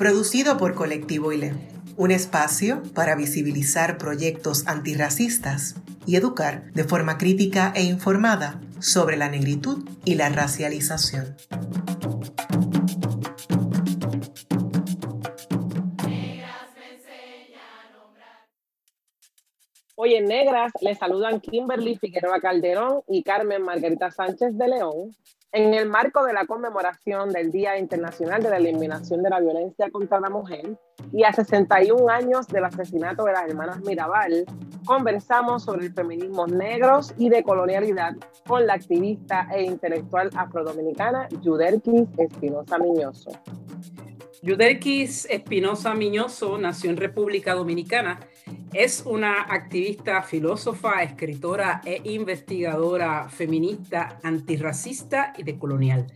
producido por Colectivo ILE, un espacio para visibilizar proyectos antirracistas y educar de forma crítica e informada sobre la negritud y la racialización. Hoy en Negras les saludan Kimberly Figueroa Calderón y Carmen Margarita Sánchez de León en el marco de la conmemoración del Día Internacional de la Eliminación de la Violencia contra la Mujer y a 61 años del asesinato de las hermanas Mirabal, conversamos sobre el feminismo negros y de colonialidad con la activista e intelectual afrodominicana Yuderquis Espinosa Miñoso. Yuderquis Espinosa Miñoso nació en República Dominicana es una activista, filósofa, escritora e investigadora feminista, antirracista y decolonial.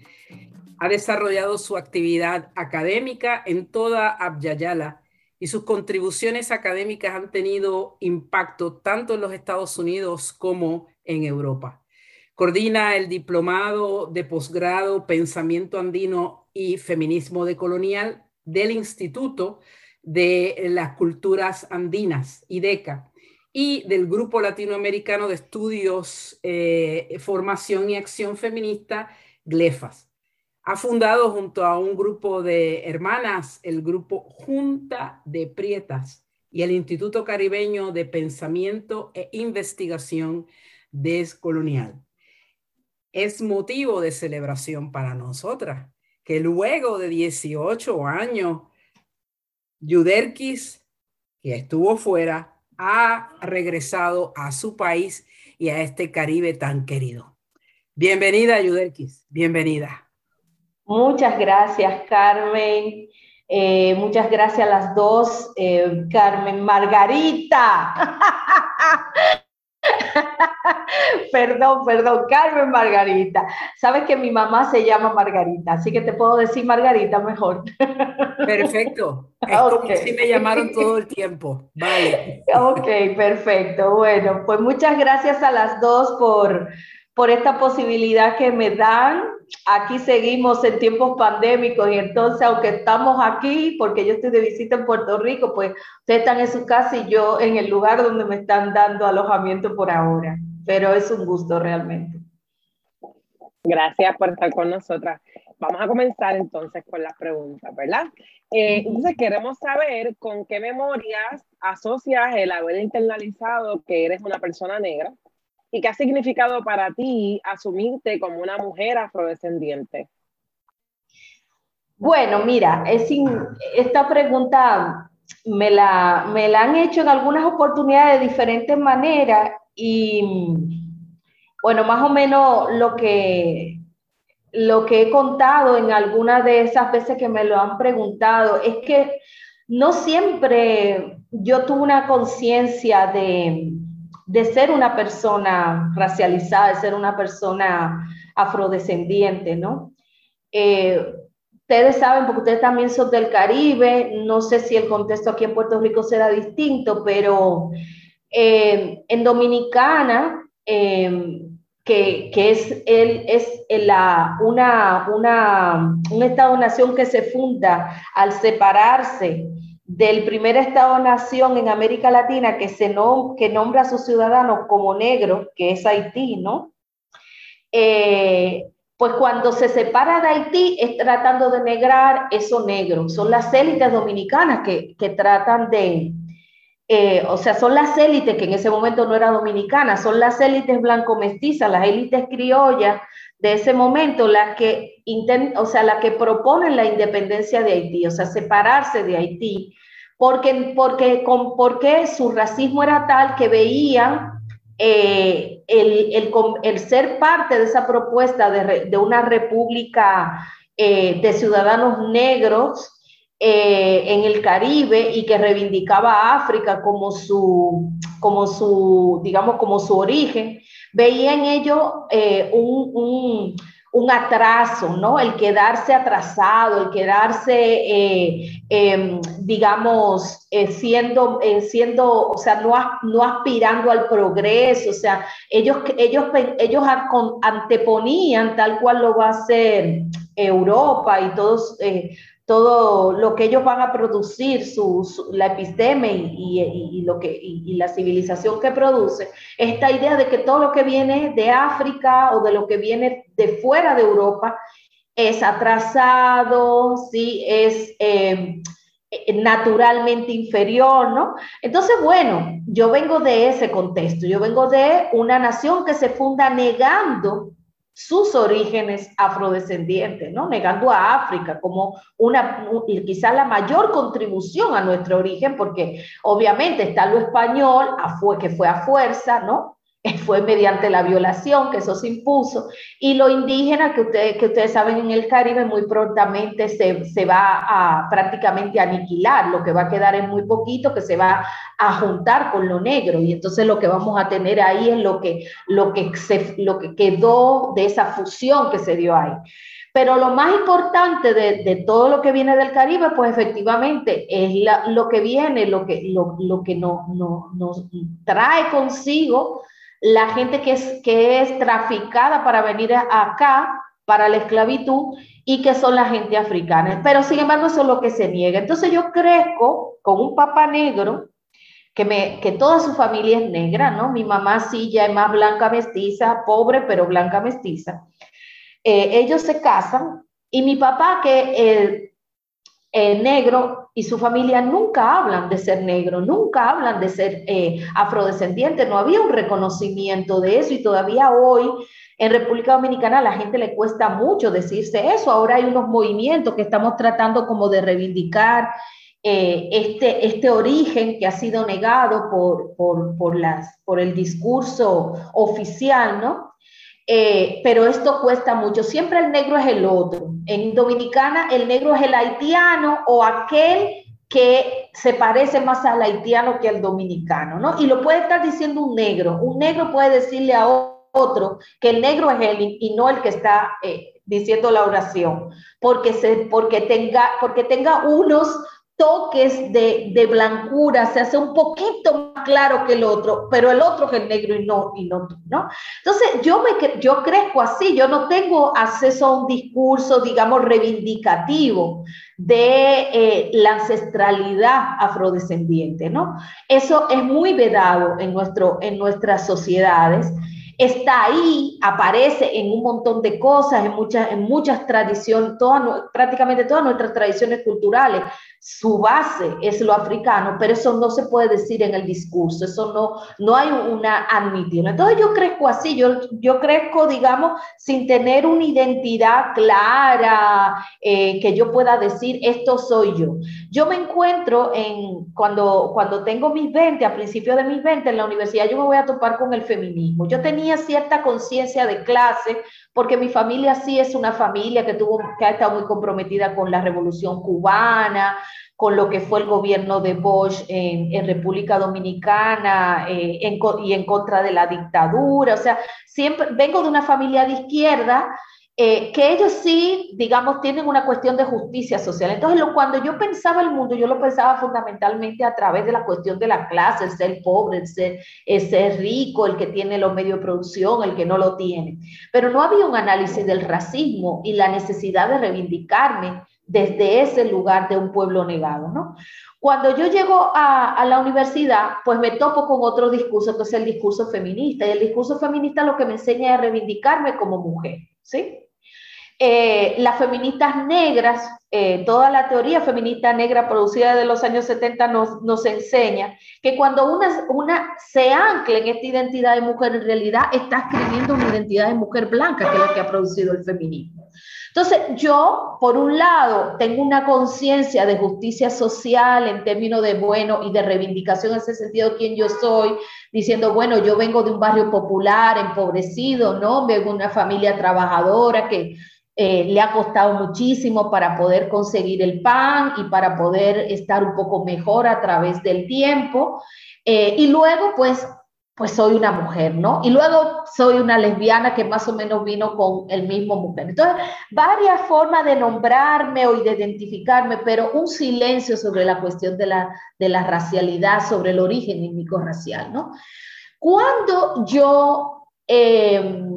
Ha desarrollado su actividad académica en toda Abyayala y sus contribuciones académicas han tenido impacto tanto en los Estados Unidos como en Europa. Coordina el diplomado de posgrado Pensamiento Andino y Feminismo decolonial del Instituto de las culturas andinas, IDECA, y del Grupo Latinoamericano de Estudios, eh, Formación y Acción Feminista, GLEFAS. Ha fundado junto a un grupo de hermanas el grupo Junta de Prietas y el Instituto Caribeño de Pensamiento e Investigación Descolonial. Es motivo de celebración para nosotras que luego de 18 años Yuderquis, que estuvo fuera, ha regresado a su país y a este Caribe tan querido. Bienvenida, Yuderquis, bienvenida. Muchas gracias, Carmen. Eh, muchas gracias a las dos. Eh, Carmen Margarita. perdón, perdón, Carmen Margarita. Sabes que mi mamá se llama Margarita, así que te puedo decir Margarita mejor. Perfecto. Es como si me llamaron todo el tiempo. Vale. Ok, perfecto. Bueno, pues muchas gracias a las dos por, por esta posibilidad que me dan. Aquí seguimos en tiempos pandémicos y entonces, aunque estamos aquí, porque yo estoy de visita en Puerto Rico, pues ustedes están en su casa y yo en el lugar donde me están dando alojamiento por ahora. Pero es un gusto realmente. Gracias por estar con nosotras. Vamos a comenzar entonces con las preguntas, ¿verdad? Eh, entonces queremos saber con qué memorias asocias el haber internalizado que eres una persona negra ¿Y qué ha significado para ti asumirte como una mujer afrodescendiente? Bueno, mira, es esta pregunta me la, me la han hecho en algunas oportunidades de diferentes maneras y bueno, más o menos lo que, lo que he contado en algunas de esas veces que me lo han preguntado es que no siempre yo tuve una conciencia de, de ser una persona racializada, de ser una persona afrodescendiente, ¿no? Eh, ustedes saben, porque ustedes también son del Caribe, no sé si el contexto aquí en Puerto Rico será distinto, pero eh, en Dominicana, eh, que, es, el, es la, una, una, un Estado-nación que se funda al separarse del primer Estado-nación en América Latina que, se que nombra a sus ciudadanos como negros, que es Haití, ¿no? Eh, pues cuando se separa de Haití es tratando de negrar eso negro. Son las élites dominicanas que, tratan de, eh, o sea, son las élites que en ese momento no era dominicana, son las élites blanco-mestizas, las élites criollas de ese momento, las que, o sea, las que proponen la independencia de Haití, o sea, separarse de Haití porque, porque, con, porque su racismo era tal que veían eh, el, el, el, ser parte de esa propuesta de, de una república eh, de ciudadanos negros eh, en el Caribe y que reivindicaba a África como su, como su, digamos, como su origen, veía en ello eh, un, un, atraso, ¿no? El quedarse atrasado, el quedarse, eh, em, digamos, siendo, siendo, o sea, no, no aspirando al progreso, o sea, ellos, ellos, ellos anteponían tal cual lo va a hacer Europa y todos todo lo que ellos van a producir, su, la episteme y, lo que, y, la civilización que produce, esta idea de que todo lo que viene de África o de lo que viene de fuera de Europa es atrasado, ¿sí? es eh, naturalmente inferior, ¿no? Entonces, bueno, yo vengo de ese contexto, yo vengo de una nación que se funda negando sus orígenes afrodescendientes, ¿no? negando a África como una, quizá la mayor contribución a nuestro origen, porque obviamente está lo español, que fue a fuerza, ¿no? fue mediante la violación que eso se impuso, y lo indígena que ustedes, que ustedes saben en el Caribe muy prontamente se, se, va a prácticamente aniquilar, lo que va a quedar es muy poquito que se va a juntar con lo negro, y entonces lo que vamos a tener ahí es lo que, lo que, se, lo que quedó de esa fusión que se dio ahí. Pero lo más importante de, de, todo lo que viene del Caribe, pues efectivamente es lo que viene, lo que, lo, lo que no, no, nos trae consigo la gente que es, que es traficada para venir acá, para la esclavitud, y que son la gente africana. Pero sin embargo, eso es lo que se niega. Entonces yo crezco con un papá negro, que, me, que toda su familia es negra, ¿no? Mi mamá sí ya es más blanca mestiza, pobre, pero blanca mestiza. Eh, ellos se casan y mi papá, que eh, eh, negro y su familia nunca hablan de ser negro, nunca hablan de ser eh, afrodescendiente, no había un reconocimiento de eso y todavía hoy en República Dominicana a la gente le cuesta mucho decirse eso. Ahora hay unos movimientos que estamos tratando como de reivindicar eh, este, este origen que ha sido negado por, por, por, las, por el discurso oficial, ¿no? Pero esto cuesta mucho. Siempre el negro es el otro. En Dominicana el negro es el haitiano o aquel que se parece más al haitiano que al dominicano, ¿no? Y lo puede estar diciendo un negro. Un negro puede decirle a otro que el negro es él y no el que está eh, diciendo la oración, porque, se, porque, tenga, porque tenga unos toques de, de, blancura, se hace un poquito más claro que el otro, pero el otro es el negro y no, y no ¿no? Entonces, yo, me, yo crezco así, yo no tengo acceso a un discurso, digamos, reivindicativo de eh, la ancestralidad afrodescendiente, ¿no? Eso es muy vedado en, nuestro, en nuestras sociedades está ahí, aparece en un montón de cosas, en muchas, en muchas tradiciones, prácticamente todas nuestras tradiciones culturales su base es lo africano, pero eso no se puede decir en el discurso, eso no, no hay una admisión. Entonces yo crezco así, yo, yo crezco, digamos, sin tener una identidad clara, eh, que yo pueda decir, esto soy yo. Yo me encuentro en, cuando, cuando tengo mis 20, a principios de mis 20, en la universidad, yo me voy a topar con el feminismo. Yo tenía cierta conciencia de clase, porque mi familia sí es una familia que, tuvo, que ha estado muy comprometida con la revolución cubana, con lo que fue el gobierno de Bosch en, República Dominicana eh, y en contra de la dictadura. O sea, siempre vengo de una familia de izquierda eh, que ellos sí, digamos, tienen una cuestión de justicia social. Entonces, cuando yo pensaba el mundo, yo lo pensaba fundamentalmente a través de la cuestión de la clase, el ser pobre, el ser, el rico, el que tiene los medios de producción, el que no lo tiene. Pero no había un análisis del racismo y la necesidad de reivindicarme desde ese lugar de un pueblo negado, ¿no? Cuando yo llego a, a, la universidad, pues me topo con otro discurso, entonces el discurso feminista, y el discurso feminista lo que me enseña es reivindicarme como mujer, ¿sí? Eh, las feministas negras, eh, toda la teoría feminista negra producida de los años 70 nos, nos enseña que cuando una, una se ancla en esta identidad de mujer, en realidad está escribiendo una identidad de mujer blanca, que es la que ha producido el feminismo. Entonces, yo, por un lado, tengo una conciencia de justicia social en términos de bueno y de reivindicación en ese sentido quién yo soy, diciendo, bueno, yo vengo de un barrio popular, empobrecido, ¿no? Vengo de una familia trabajadora que eh, le ha costado muchísimo para poder conseguir el pan y para poder estar un poco mejor a través del tiempo. Eh, y luego, pues, pues soy una mujer, ¿no? Y luego soy una lesbiana que más o menos vino con el mismo mujer. Entonces, varias formas de nombrarme o de identificarme, pero un silencio sobre la cuestión de la, de la racialidad, sobre el origen étnico-racial, ¿no? Cuando yo, em,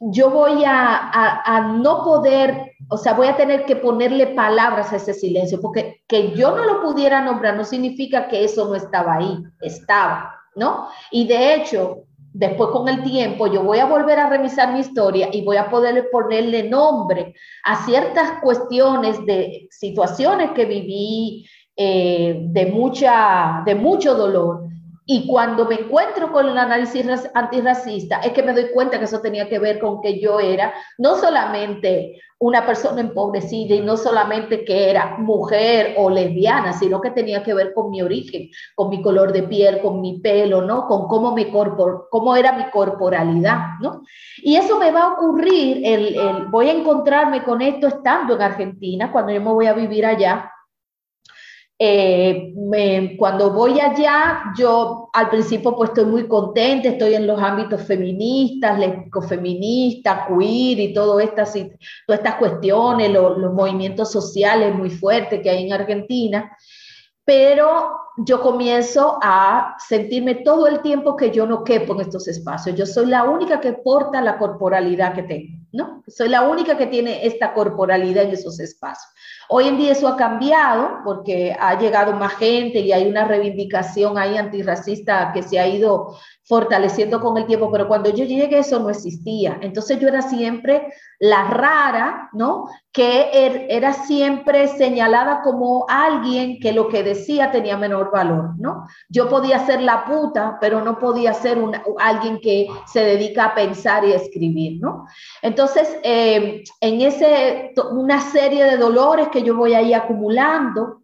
yo voy a, a no poder o sea, voy a tener que ponerle palabras a ese silencio, porque que yo no lo pudiera nombrar no significa que eso no estaba ahí, estaba. ¿no? Y de hecho, después con el tiempo yo voy a volver a revisar mi historia y voy a poder ponerle nombre a ciertas cuestiones de situaciones que viví eh, de, mucha, de mucho dolor. Y cuando me encuentro con el análisis antirracista, es que me doy cuenta que eso tenía que ver con que yo era no solamente una persona empobrecida y no solamente que era mujer o lesbiana, sino que tenía que ver con mi origen, con mi color de piel, con mi pelo, ¿no? Con cómo, me corpor cómo era mi corporalidad, ¿no? Y eso me va a ocurrir, voy a encontrarme con esto estando en Argentina, cuando yo me voy a vivir allá, eh, cuando voy allá, yo al principio pues estoy muy contenta, estoy en los ámbitos feministas, feministas, queer y todo estas, todas estas cuestiones, los, los movimientos sociales muy fuertes que hay en Argentina, pero yo comienzo a sentirme todo el tiempo que yo no quepo en estos espacios. Yo soy la única que porta la corporalidad que tengo, ¿no? Soy la única que tiene esta corporalidad en esos espacios. Hoy en día eso ha cambiado porque ha llegado más gente y hay una reivindicación ahí antirracista que se ha ido fortaleciendo con el tiempo, pero cuando yo llegué eso no existía. Entonces yo era siempre la rara, ¿no? Que er, era siempre señalada como alguien que lo que decía tenía menor valor, ¿no? Yo podía ser la puta, pero no podía ser alguien que se dedica a pensar y a escribir, ¿no? Entonces, eh, en ese, una serie de dolores que yo voy ahí acumulando,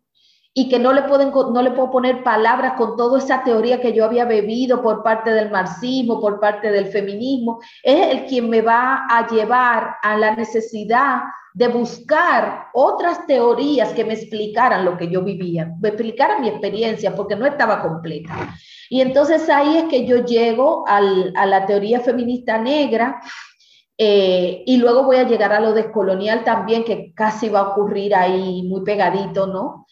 y que no le, pueden, no le puedo poner palabras con toda esa teoría que yo había bebido por parte del marxismo, por parte del feminismo, es el quien me va a llevar a la necesidad de buscar otras teorías que me explicaran lo que yo vivía, me explicaran mi experiencia, porque no estaba completa. Y entonces ahí es que yo llego al, a la teoría feminista negra, eh, y luego voy a llegar a lo descolonial también, que casi va a ocurrir ahí muy pegadito, ¿no?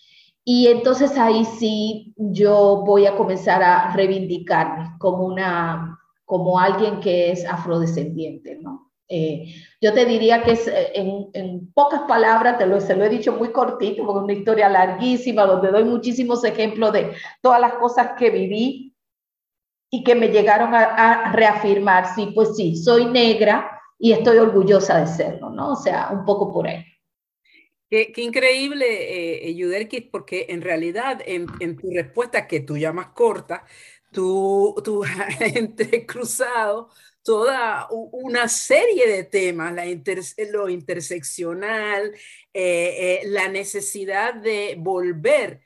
Y entonces ahí sí yo voy a comenzar a reivindicarme como, una, como alguien que es afrodescendiente, ¿no? Eh, yo te diría que es, eh, en, en, pocas palabras, te lo, se lo he dicho muy cortito, porque es una historia larguísima, donde doy muchísimos ejemplos de todas las cosas que viví y que me llegaron a, a reafirmar, sí, pues sí, soy negra y estoy orgullosa de serlo, ¿no? O sea, un poco por ahí. Qué, increíble, eh, eh porque en realidad en, tu respuesta, que tú llamas corta, tú, tú has entrecruzado toda una serie de temas, lo interseccional, eh, eh, la necesidad de volver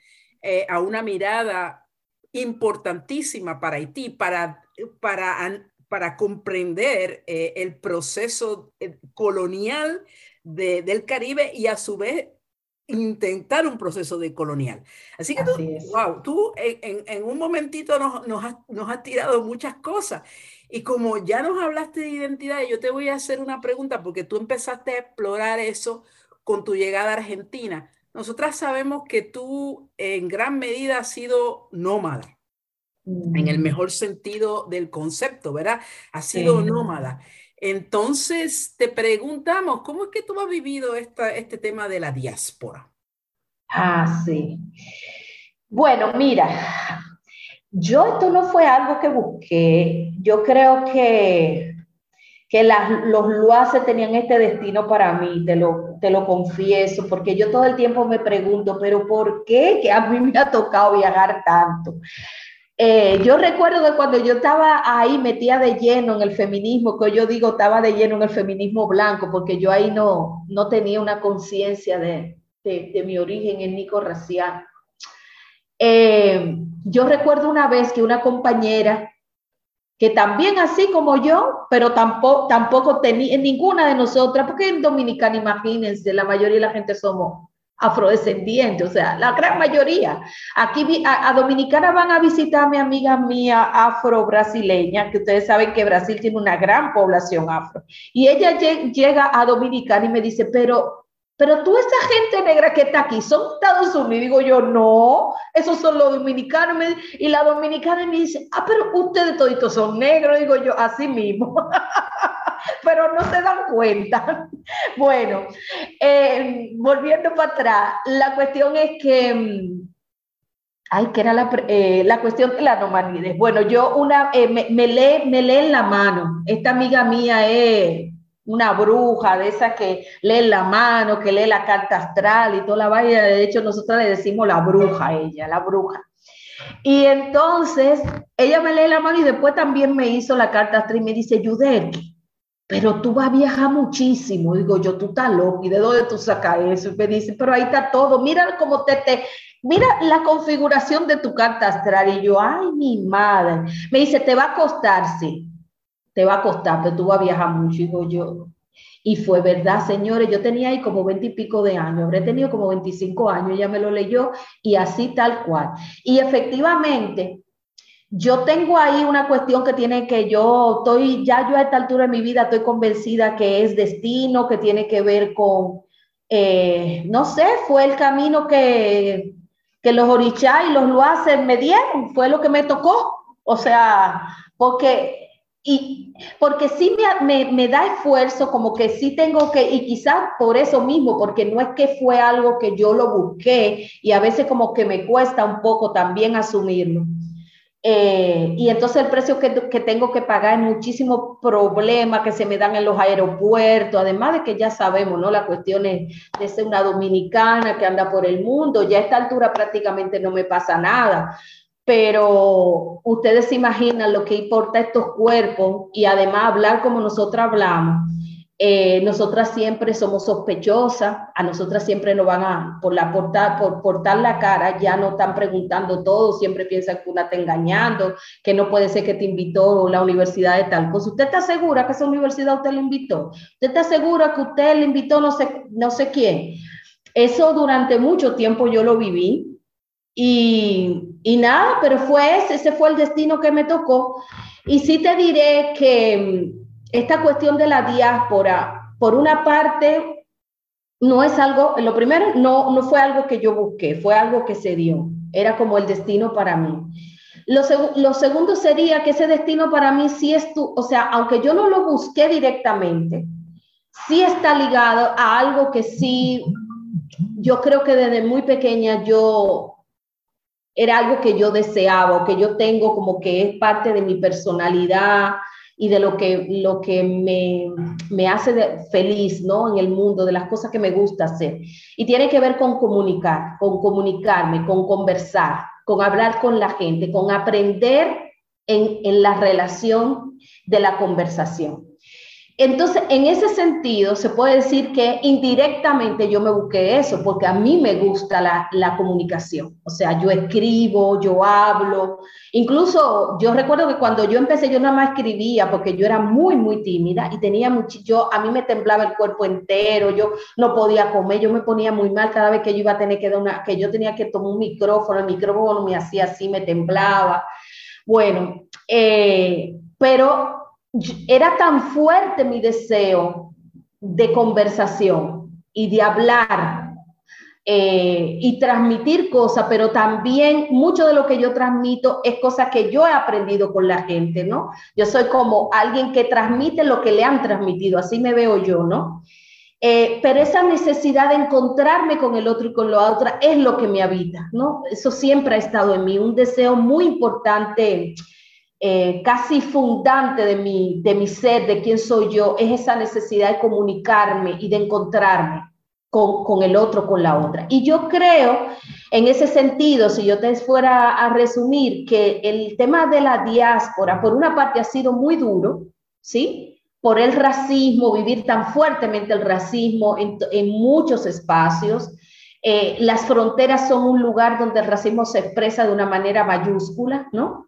a una mirada importantísima para Haití, para, para, para comprender el proceso colonial del Caribe y a su vez intentar un proceso de colonial. Así que tú, wow, tú en, en, un momentito nos, nos, has, nos has tirado muchas cosas. Y como ya nos hablaste de identidad, yo te voy a hacer una pregunta porque tú empezaste a explorar eso con tu llegada a Argentina. Nosotras sabemos que tú en gran medida has sido nómada, en el mm. mejor sentido del concepto, ¿verdad? Has sido nómada. Entonces, te preguntamos, ¿cómo es que tú has vivido esta, este tema de la diáspora? Ah, sí. Bueno, mira, yo esto no fue algo que busqué. Yo creo que, que los luaces tenían este destino para mí, te lo, te lo confieso, porque yo todo el tiempo me pregunto, pero ¿por qué que a mí me ha tocado viajar tanto? Eh, yo recuerdo que cuando yo estaba ahí metida de lleno en el feminismo, que yo digo estaba de lleno en el feminismo blanco, porque yo ahí no, no tenía una conciencia de, de, mi origen étnico-racial. Eh, yo recuerdo una vez que una compañera que también así como yo, pero tampoco, tampoco tenía ninguna de nosotras, porque en Dominicana, imagínense, la mayoría de la gente somos afrodescendientes, o sea, la gran mayoría. Aquí a, Dominicana van a visitar a mi amiga mía afro-brasileña, que ustedes saben que Brasil tiene una gran población afro. Y ella llega a Dominicana y me dice, pero pero tú, esa gente negra que está aquí, ¿son Estados Unidos? Digo yo, no, esos son los dominicanos. Y la dominicana me dice, ah, pero ustedes toditos son negros. Digo yo, así mismo. pero no se dan cuenta. bueno, eh, volviendo para atrás, la cuestión es que... Mm, ay, que era la, eh, la, cuestión de la nomanides. Bueno, yo una, eh, me, me, lee, me lee en la mano. Esta amiga mía es una bruja de esa que lee la mano, que lee la carta astral y toda la vaina. De hecho, nosotros le decimos la bruja a ella, la bruja. Y entonces ella me lee la mano y después también me hizo la carta astral y me dice, Yudelki, pero tú vas a viajar muchísimo. Digo, yo, tú estás loco, ¿y de dónde tú sacas eso? Y me dice, pero ahí está todo, mira cómo te, te, mira la configuración de tu carta astral. Y yo, ay, mi madre. Me dice, te va a costar, sí te va a costar, pero tú vas a viajar mucho. Digo yo, y fue verdad, señores, yo tenía ahí como 20 y pico de años, habré tenido como 25 años, ella me lo leyó y así tal cual. Y efectivamente, yo tengo ahí una cuestión que tiene que yo, estoy, ya yo a esta altura de mi vida estoy convencida que es destino, que tiene que ver con, eh, no sé, fue el camino que, que los orichá y los luaces me dieron, fue lo que me tocó. O sea, porque y porque sí me, me, da esfuerzo, como que sí tengo que, y quizás por eso mismo, porque no es que fue algo que yo lo busqué y a veces como que me cuesta un poco también asumirlo. Eh, y entonces el precio que, que, tengo que pagar es muchísimos problemas que se me dan en los aeropuertos, además de que ya sabemos, ¿no? La cuestión es de ser una dominicana que anda por el mundo, ya a esta altura prácticamente no me pasa nada, pero ustedes se imaginan lo que importa estos cuerpos y además hablar como nosotras hablamos. Eh, nosotras siempre somos sospechosas, a nosotras siempre nos van a, por, la portar, por portar la cara, ya no están preguntando todo, siempre piensan que una está engañando, que no puede ser que te invitó la universidad de tal cosa. ¿Usted está segura que esa universidad usted le invitó? ¿Usted está segura que usted le invitó no sé, no sé quién? Eso durante mucho tiempo yo lo viví, y, y, nada, pero fue ese, ese fue el destino que me tocó. Y sí te diré que esta cuestión de la diáspora, por una parte, no es algo, lo primero, no, no fue algo que yo busqué, fue algo que se dio, era como el destino para mí. Lo, lo segundo sería que ese destino para mí sí es tú, o sea, aunque yo no lo busqué directamente, sí está ligado a algo que sí, yo creo que desde muy pequeña yo era algo que yo deseaba que yo tengo como que es parte de mi personalidad y de lo que, lo que me, me hace feliz ¿no? en el mundo, de las cosas que me gusta hacer. Y tiene que ver con comunicar, con comunicarme, con conversar, con hablar con la gente, con aprender en, en la relación de la conversación. Entonces, en ese sentido, se puede decir que indirectamente yo me busqué eso, porque a mí me gusta la, comunicación. O sea, yo escribo, yo hablo. Incluso yo recuerdo que cuando yo empecé, yo nada más escribía, porque yo era muy, muy tímida y tenía mucho, yo, a mí me temblaba el cuerpo entero, yo no podía comer, yo me ponía muy mal cada vez que yo iba a tener que dar una, que yo tenía que tomar un micrófono, el micrófono me hacía así, me temblaba. Bueno, eh, pero era tan fuerte mi deseo de conversación y de hablar eh, y transmitir cosas, pero también mucho de lo que yo transmito es cosas que yo he aprendido con la gente, ¿no? Yo soy como alguien que transmite lo que le han transmitido, así me veo yo, ¿no? Eh, pero esa necesidad de encontrarme con el otro y con la otra es lo que me habita, ¿no? Eso siempre ha estado en mí, un deseo muy importante eh, casi fundante de mi, de mi ser, de quién soy yo, es esa necesidad de comunicarme y de encontrarme con, con el otro, con la otra. Y yo creo En ese sentido, si yo te fuera a resumir que el tema de la diáspora, por una parte, ha sido muy duro, ¿sí? Por el racismo, vivir tan fuertemente el racismo en, en muchos espacios. Eh, las fronteras son un lugar donde el racismo se expresa de una manera mayúscula, ¿no?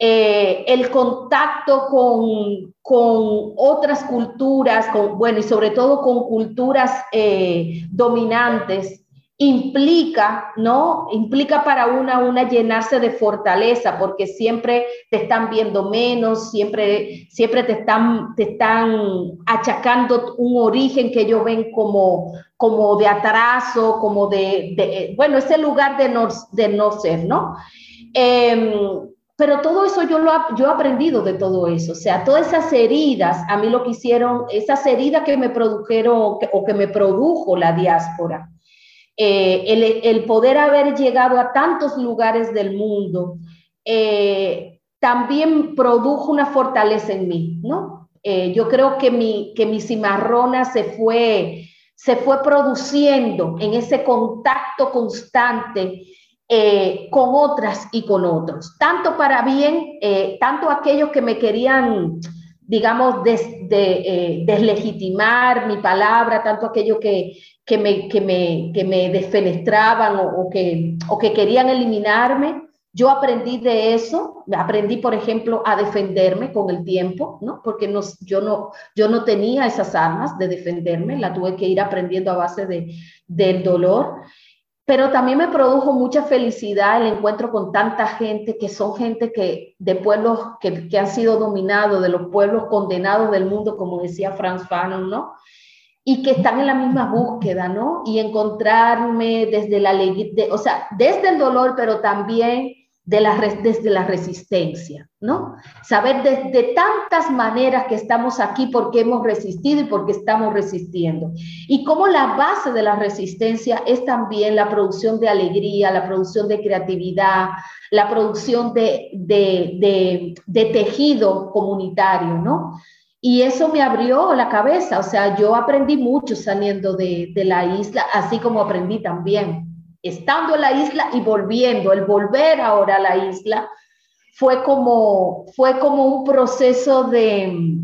Eh, el contacto con, con, otras culturas, con, bueno, y sobre todo con culturas eh, dominantes, implica, ¿no? Implica para una una llenarse de fortaleza, porque siempre te están viendo menos, siempre, siempre te, están, te están achacando un origen que ellos ven como, como de atraso, como de, bueno, ese lugar de no, de no ser, ¿no? Em, pero todo eso yo lo yo he aprendido de todo eso, o sea, todas esas heridas, a mí lo que hicieron, esas heridas que me produjeron o que me produjo la diáspora, eh, el, poder haber llegado a tantos lugares del mundo, eh, también produjo una fortaleza en mí, ¿no? Eh, yo creo que mi, que mi cimarrona se fue, se fue produciendo en ese contacto constante con otras y con otros, tanto para bien, tanto aquellos que me querían digamos, de, deslegitimar mi palabra, tanto aquellos que, que me, que me, que me desfenestraban o, que, o que querían eliminarme. Yo aprendí de eso, aprendí, por ejemplo, a defenderme con el tiempo, ¿no? Porque no, yo, no, yo no tenía esas armas de defenderme, la tuve que ir aprendiendo a base de, del dolor. Pero también me produjo mucha felicidad el encuentro con tanta gente que son gente que de pueblos que, que han sido dominados, de los pueblos condenados del mundo, como decía Franz Fanon, ¿no? y que están en la misma búsqueda, ¿no? Y encontrarme desde la de, o sea, desde el dolor, pero también de la, desde la resistencia, ¿no? Saber desde tantas maneras que estamos aquí porque hemos resistido y porque estamos resistiendo. Y cómo la base de la resistencia es también la producción de alegría, la producción de creatividad, la producción de, de, de, de tejido comunitario, ¿no? Y eso me abrió la cabeza, o sea, yo aprendí mucho saliendo de, la isla, así como aprendí también estando en la isla y volviendo, el volver ahora a la isla fue como, fue como un proceso de,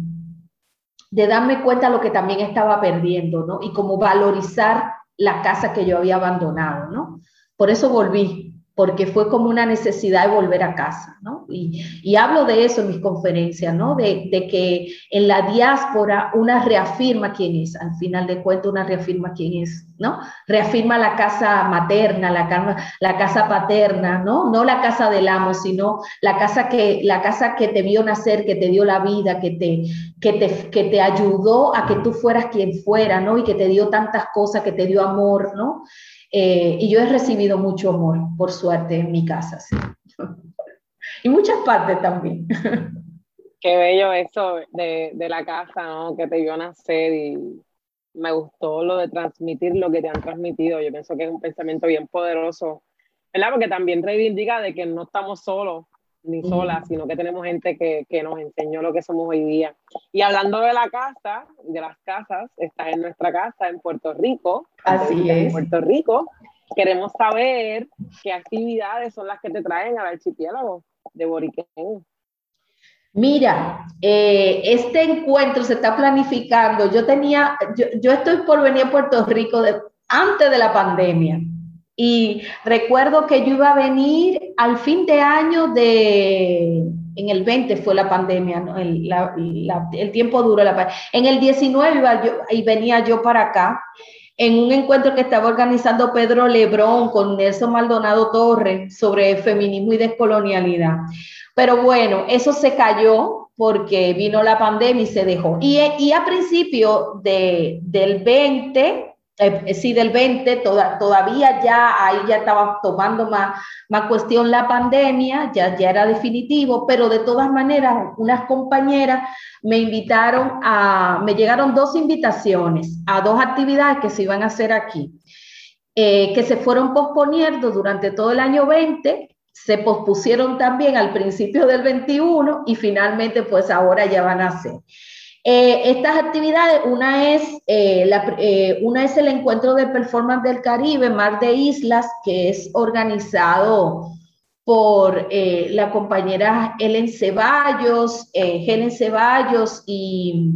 de darme cuenta de lo que también estaba perdiendo, ¿no? Y como valorizar la casa que yo había abandonado, ¿no? Por eso volví, porque fue como una necesidad de volver a casa, ¿no? Y, hablo de eso en mis conferencias, ¿no? De, que en la diáspora una reafirma quién es, al final de cuentas una reafirma quién es, ¿no? Reafirma la casa materna, la, casa paterna, ¿no? No la casa del amo, sino la casa que, la casa que te vio nacer, que te dio la vida, que te, que te, que te ayudó a que tú fueras quien fuera, ¿no? Y que te dio tantas cosas, que te dio amor, ¿no? Eh, y yo he recibido mucho amor, por suerte, en mi casa. Sí. y muchas partes también. Qué bello eso de, de, la casa, ¿no? Que te vio nacer y me gustó lo de transmitir lo que te han transmitido. Yo pienso que es un pensamiento bien poderoso, ¿verdad? Porque también reivindica de que no estamos solos, ni solas, sino que tenemos gente que, que, nos enseñó lo que somos hoy día. Y hablando de la casa, de las casas, está en nuestra casa en Puerto Rico. Así es. En Puerto Rico. Queremos saber qué actividades son las que te traen al archipiélago de Boriquén. Mira, eh, este encuentro se está planificando. Yo tenía, yo, yo estoy por venir a Puerto Rico de, antes de la pandemia. Y recuerdo que yo iba a venir al fin de año de, en el 20 fue la pandemia, el, tiempo duro. La, en el 19 iba yo, y venía yo para acá en un encuentro que estaba organizando Pedro Lebrón con Nelson Maldonado Torres sobre feminismo y descolonialidad. Pero bueno, eso se cayó porque vino la pandemia y se dejó. Y, y a principio de, del 20, eh, sí, del 20, todavía ya ahí ya estaba tomando más, más cuestión la pandemia, ya, ya era definitivo, pero de todas maneras, unas compañeras me invitaron a, me llegaron dos invitaciones a dos actividades que se iban a hacer aquí, eh, que se fueron posponiendo durante todo el año 20, se pospusieron también al principio del 21 y finalmente pues ahora ya van a ser. Eh, estas actividades, una es, eh, la, eh, una es el encuentro de performance del Caribe, Mar de Islas, que es organizado por la compañera Helen Ceballos, Helen Ceballos y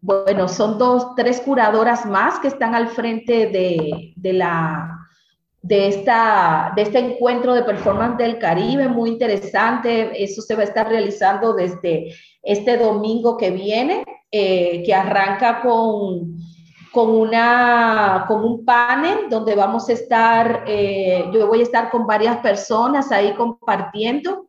bueno, son dos, tres curadoras más que están al frente de, de la de, esta, de este encuentro de performance del Caribe, muy interesante. Eso se va a estar realizando desde este domingo que viene, eh, que arranca con, con, una, con un panel donde vamos a estar, eh, yo voy a estar con varias personas ahí compartiendo.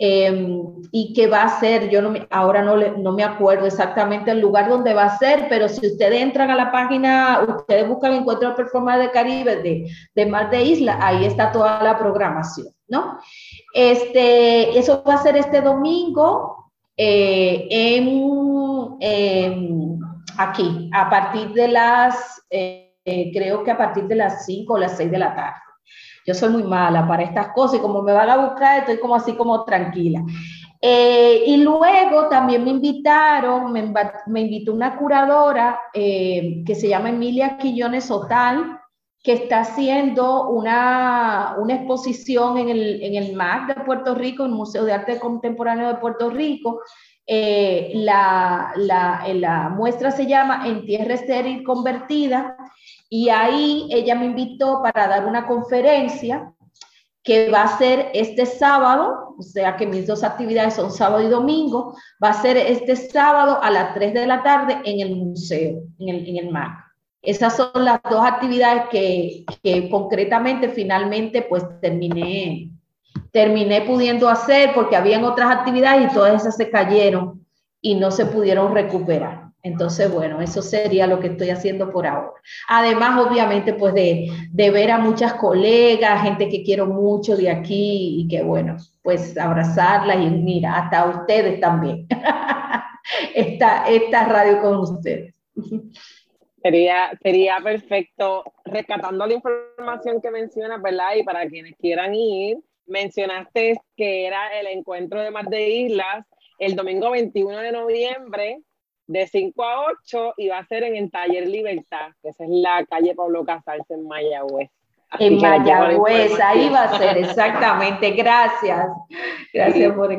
Em, y que va a ser, yo no ahora no, no me acuerdo exactamente el lugar donde va a ser, pero si ustedes entran a la página, ustedes buscan Encuentro Performance de Caribe de, de Mar de Isla, ahí está toda la programación, ¿no? Este, eso va a ser este domingo eh, en, aquí, a partir de las, eh, creo que a partir de las 5 o las 6 de la tarde. Yo soy muy mala para estas cosas y como me van a buscar, estoy como así como tranquila. Eh, y luego también me invitaron, me, me invitó una curadora eh, que se llama Emilia Quillones Otal, que está haciendo una, una exposición en el, en el MAC de Puerto Rico, el Museo de Arte Contemporáneo de Puerto Rico. Eh, la, la, la muestra se llama En Tierra Estéril Convertida y ahí ella me invitó para dar una conferencia que va a ser este sábado, o sea que mis dos actividades son sábado y domingo, va a ser este sábado a las 3 de la tarde en el museo, en el, en el MAC. Esas son las dos actividades que, que concretamente finalmente pues terminé, terminé pudiendo hacer porque habían otras actividades y todas esas se cayeron y no se pudieron recuperar. Entonces, bueno, eso sería lo que estoy haciendo por ahora. Además, obviamente, pues de, ver a muchas colegas, gente que quiero mucho de aquí y que, bueno, pues abrazarlas y mira, hasta ustedes también. esta, esta radio con ustedes. Sería, sería perfecto, rescatando la información que mencionas, ¿verdad? Y para quienes quieran ir, mencionaste que era el encuentro de Mar de Islas el domingo 21 de noviembre de 5 a 8 y va a ser en el Taller Libertad, que esa es la calle Pablo Casals en Mayagüez. en Mayagüez, ahí va a ser, exactamente. Gracias. Gracias por...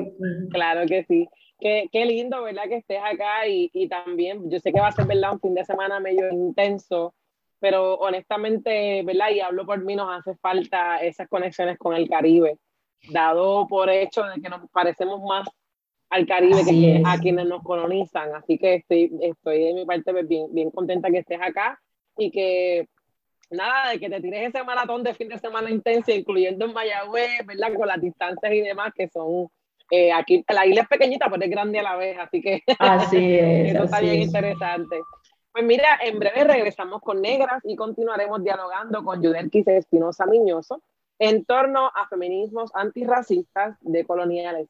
Claro que sí. Qué, qué, lindo, ¿verdad? Que estés acá y, y, también, yo sé que va a ser, ¿verdad? Un fin de semana medio intenso, pero honestamente, ¿verdad? Y hablo por mí, nos hace falta esas conexiones con el Caribe, dado por hecho de que nos parecemos más al Caribe que a quienes nos colonizan. Así que estoy, estoy de mi parte pues, bien, bien contenta que estés acá y que nada, de que te tires ese maratón de fin de semana intenso, incluyendo en Mayagüez, ¿verdad? Con las distancias y demás que son eh, aquí, la isla es pequeñita, pero es grande a la vez, así que así es, eso está bien interesante. Pues mira, en breve regresamos con Negras y continuaremos dialogando con Yudelquis Espinosa Miñoso en torno a feminismos antirracistas de coloniales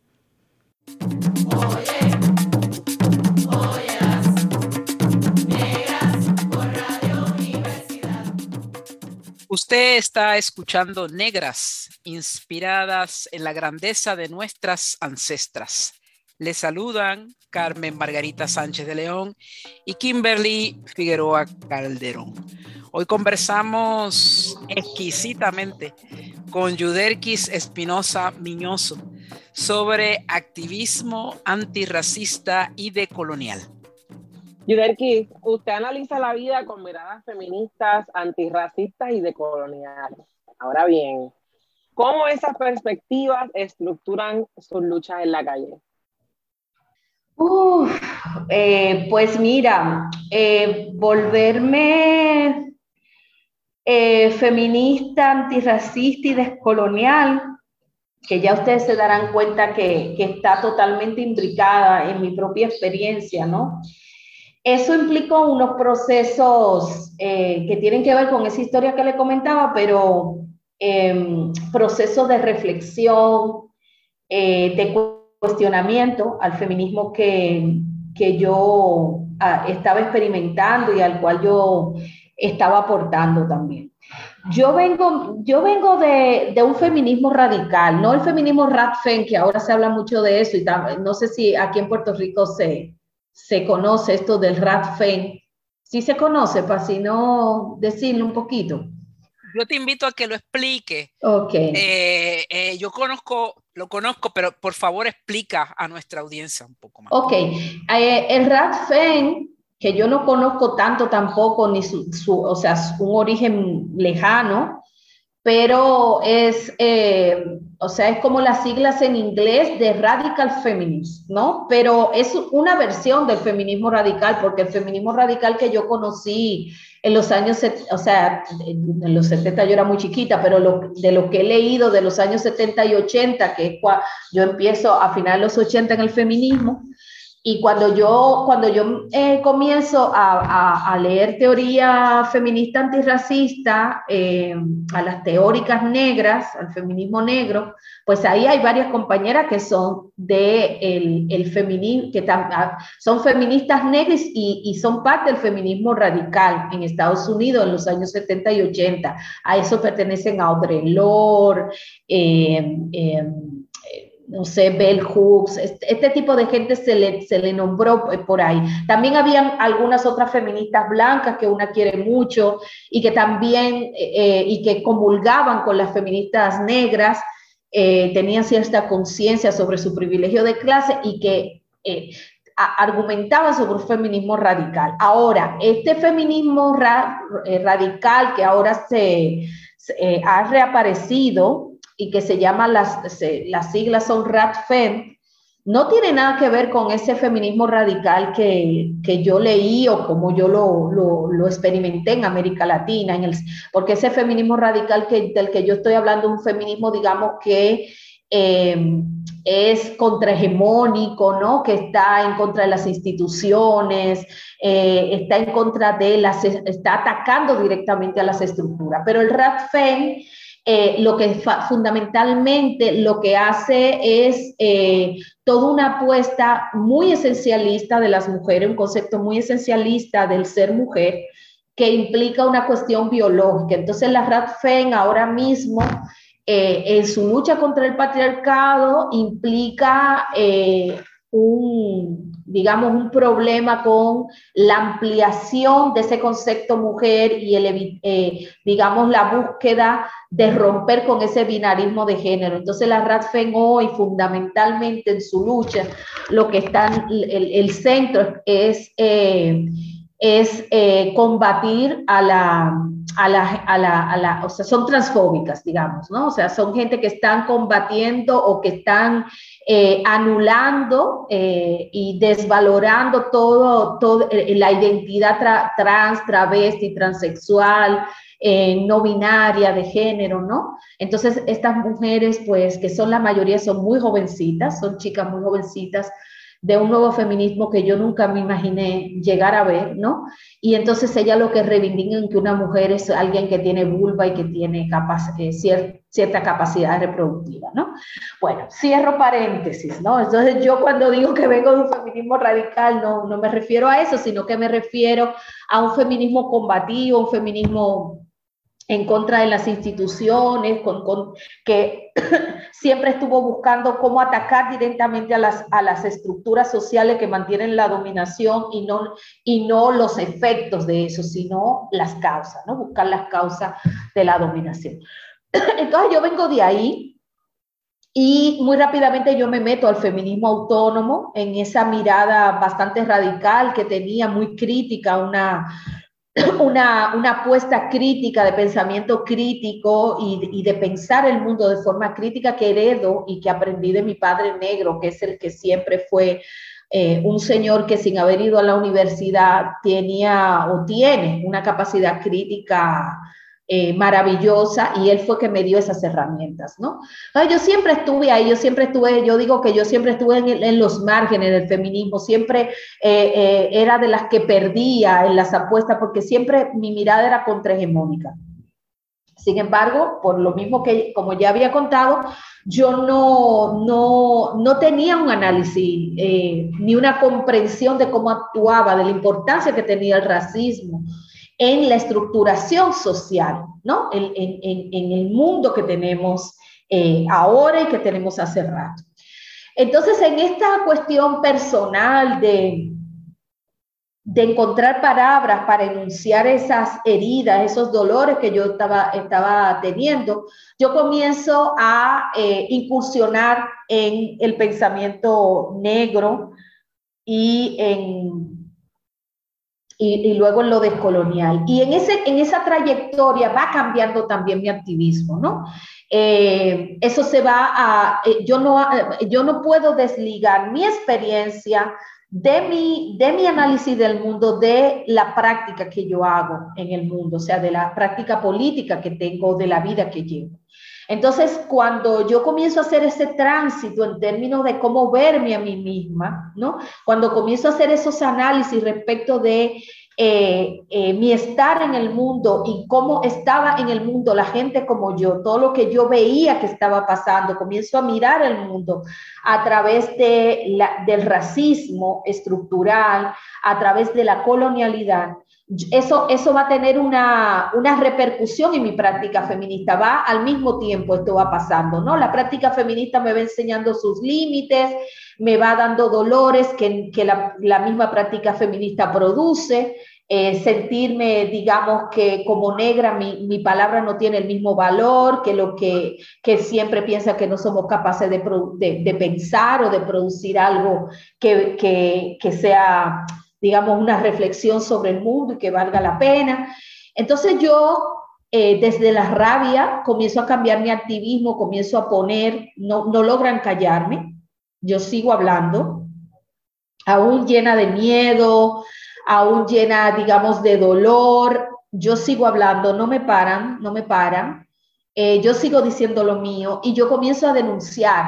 Usted está escuchando Negras, inspiradas en la grandeza de nuestras ancestras. Le saludan Carmen Margarita Sánchez de León y Kimberly Figueroa Calderón. Hoy conversamos exquisitamente con Yuderquis Espinosa Miñoso sobre activismo antirracista y decolonial. Yuderquis, usted analiza la vida con miradas feministas, antirracistas y decoloniales. Ahora bien, ¿cómo esas perspectivas estructuran sus luchas en la calle? Eh, pues mira, eh, volverme eh, feminista, antirracista y descolonial, que ya ustedes se darán cuenta que, está totalmente imbricada en mi propia experiencia, ¿no? eso implicó unos procesos eh, que tienen que ver con esa historia que le comentaba, pero em, procesos de reflexión, eh, de cuestionamiento al feminismo que, que yo ah, estaba experimentando y al cual yo estaba aportando también. Yo vengo, yo vengo de, de, un feminismo radical, no el feminismo radfen, que ahora se habla mucho de eso, y no sé si aquí en Puerto Rico se, se conoce esto del radfen. Sí se conoce, para si no decirlo un poquito. Yo te invito a que lo explique. Ok. Eh, eh, yo conozco lo conozco, pero por favor explica a nuestra audiencia un poco más. Ok, eh, el Radfen, que yo no conozco tanto tampoco, ni su, su o sea, un origen lejano, pero es, eh, o sea, es como las siglas en inglés de radical feminist, ¿no? Pero es una versión del feminismo radical, porque el feminismo radical que yo conocí en los años, o sea, en los 70 yo era muy chiquita, pero lo, de lo que he leído de los años 70 y 80, que es cuando yo empiezo a finales de los 80 en el feminismo, y cuando yo, cuando yo eh, comienzo a, a, leer teoría feminista antirracista, eh, a las teóricas negras, al feminismo negro, pues ahí hay varias compañeras que son de el, el feminismo, que ah, son feministas negras y, y, son parte del feminismo radical en Estados Unidos en los años 70 y 80. A eso pertenecen Audre Lorde, eh, no sé, Bell Hooks, este, tipo de gente se le, se le nombró por ahí. También habían algunas otras feministas blancas que una quiere mucho y que también, eh, y que comulgaban con las feministas negras, eh, tenían cierta conciencia sobre su privilegio de clase y que eh, argumentaban sobre un feminismo radical. Ahora, este feminismo radical que ahora se, se ha reaparecido, y que se llama, las, las siglas son RADFEM, no tiene nada que ver con ese feminismo radical que, que yo leí o como yo lo, lo, lo, experimenté en América Latina, en el, porque ese feminismo radical que, del que yo estoy hablando, un feminismo, digamos, que eh, es contrahegemónico, ¿no? que está en contra de las instituciones, eh, está en contra de las, está atacando directamente a las estructuras. Pero el RADFEM eh, lo que fundamentalmente lo que hace es eh, toda una apuesta muy esencialista de las mujeres, un concepto muy esencialista del ser mujer, que implica una cuestión biológica. Entonces la RADFEN ahora mismo, eh, en su lucha contra el patriarcado, implica un digamos, un problema con la ampliación de ese concepto mujer y, el, eh, digamos, la búsqueda de romper con ese binarismo de género. Entonces, la RADFEN hoy, fundamentalmente en su lucha, lo que está, el, el centro es, eh, es eh, combatir a la, a la, a la, a la, o sea, son transfóbicas, digamos, ¿no? O sea, son gente que están combatiendo o que están eh, anulando eh, y desvalorando todo, eh, la identidad trans, travesti, transexual, no binaria, de género, ¿no? Entonces, estas mujeres, pues, que son la mayoría, son muy jovencitas, son chicas muy jovencitas, de un nuevo feminismo que yo nunca me imaginé llegar a ver, ¿no? Y entonces ella lo que reivindica en que una mujer es alguien que tiene vulva y que tiene eh, cierta capacidad reproductiva, ¿no? Bueno, cierro paréntesis, ¿no? Entonces yo cuando digo que vengo de un feminismo radical, no, no me refiero a eso, sino que me refiero a un feminismo combativo, un feminismo en contra de las instituciones, que siempre estuvo buscando cómo atacar directamente a las, a las estructuras sociales que mantienen la dominación y no, y no los efectos de eso, sino las causas, ¿no? buscar las causas de la dominación. Entonces yo vengo de ahí y muy rápidamente yo me meto al feminismo autónomo en esa mirada bastante radical que tenía, muy crítica, una una, una apuesta crítica, de pensamiento crítico y, de pensar el mundo de forma crítica que heredo y que aprendí de mi padre negro, que es el que siempre fue eh, un señor que sin haber ido a la universidad tenía o tiene una capacidad crítica eh, maravillosa y él fue que me dio esas herramientas, ¿no? yo siempre estuve ahí, yo siempre estuve, yo digo que yo siempre estuve en, los márgenes del feminismo, siempre eh, eh, era de las que perdía en las apuestas porque siempre mi mirada era contrahegemónica. Sin embargo, por lo mismo que, como ya había contado, yo no, no, no tenía un análisis ni una comprensión de cómo actuaba, de la importancia que tenía el racismo, en la estructuración social, ¿no? En, el mundo que tenemos eh, ahora y que tenemos hace rato. Entonces, en esta cuestión personal de, de encontrar palabras para enunciar esas heridas, esos dolores que yo estaba, estaba teniendo, yo comienzo a eh, incursionar en el pensamiento negro y en y, luego en lo descolonial. Y en, ese, en esa trayectoria va cambiando también mi activismo, ¿no? Eh, eso se va a, eh, yo, no, yo no puedo desligar mi experiencia de mi, de mi análisis del mundo, de la práctica que yo hago en el mundo, o sea, de la práctica política que tengo, de la vida que llevo. Entonces, cuando yo comienzo a hacer ese tránsito en términos de cómo verme a mí misma, ¿no? Cuando comienzo a hacer esos análisis respecto de eh, eh, mi estar en el mundo y cómo estaba en el mundo la gente como yo, todo lo que yo veía que estaba pasando, comienzo a mirar el mundo a través de del racismo estructural, a través de la colonialidad eso, eso va a tener una, una, repercusión en mi práctica feminista. Va al mismo tiempo, esto va pasando, ¿no? La práctica feminista me va enseñando sus límites, me va dando dolores que, que la, la, misma práctica feminista produce. Eh, sentirme, digamos, que como negra mi, mi, palabra no tiene el mismo valor que lo que, que siempre piensa que no somos capaces de, de, de pensar o de producir algo que, que, que sea digamos, una reflexión sobre el mundo y que valga la pena. Entonces yo, eh, desde la rabia, comienzo a cambiar mi activismo, comienzo a poner, no, no logran callarme, yo sigo hablando, aún llena de miedo, aún llena, digamos, de dolor, yo sigo hablando, no me paran, no me paran, eh, yo sigo diciendo lo mío y yo comienzo a denunciar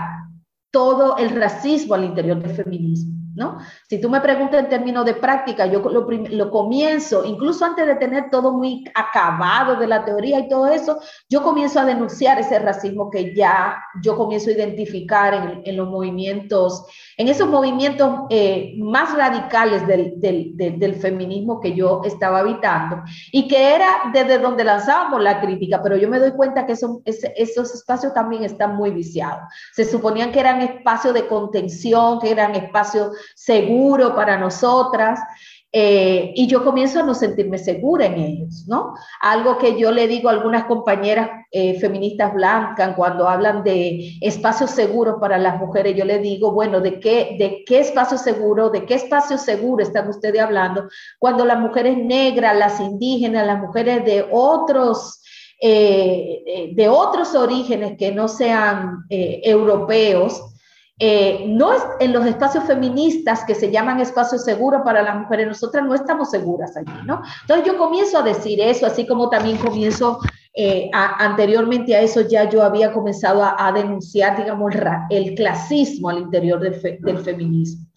todo el racismo al interior del feminismo. ¿No? Si tú me preguntas en términos de práctica, yo lo, lo, comienzo, incluso antes de tener todo muy acabado de la teoría y todo eso, yo comienzo a denunciar ese racismo que ya yo comienzo a identificar en, en los movimientos, en esos movimientos eh, más radicales del, del, del, feminismo que yo estaba habitando y que era desde donde lanzábamos la crítica, pero yo me doy cuenta que esos, esos espacios también están muy viciados. Se suponían que eran espacios de contención, que eran espacios seguro para nosotras. Eh, y yo comienzo a no sentirme segura en ellos, ¿no? Algo que yo le digo a algunas compañeras eh, feministas blancas cuando hablan de espacios seguros para las mujeres, yo le digo, bueno, ¿de qué, de qué espacio seguro, de qué espacio seguro están ustedes hablando cuando las mujeres negras, las indígenas, las mujeres de otros... Eh, de otros orígenes que no sean europeos, eh, no es en los espacios feministas que se llaman espacios seguros para las mujeres, nosotras no estamos seguras allí, ¿no? Entonces yo comienzo a decir eso, así como también comienzo, eh, anteriormente a eso ya yo había comenzado a, denunciar, digamos, el, clasismo al interior del, feminismo.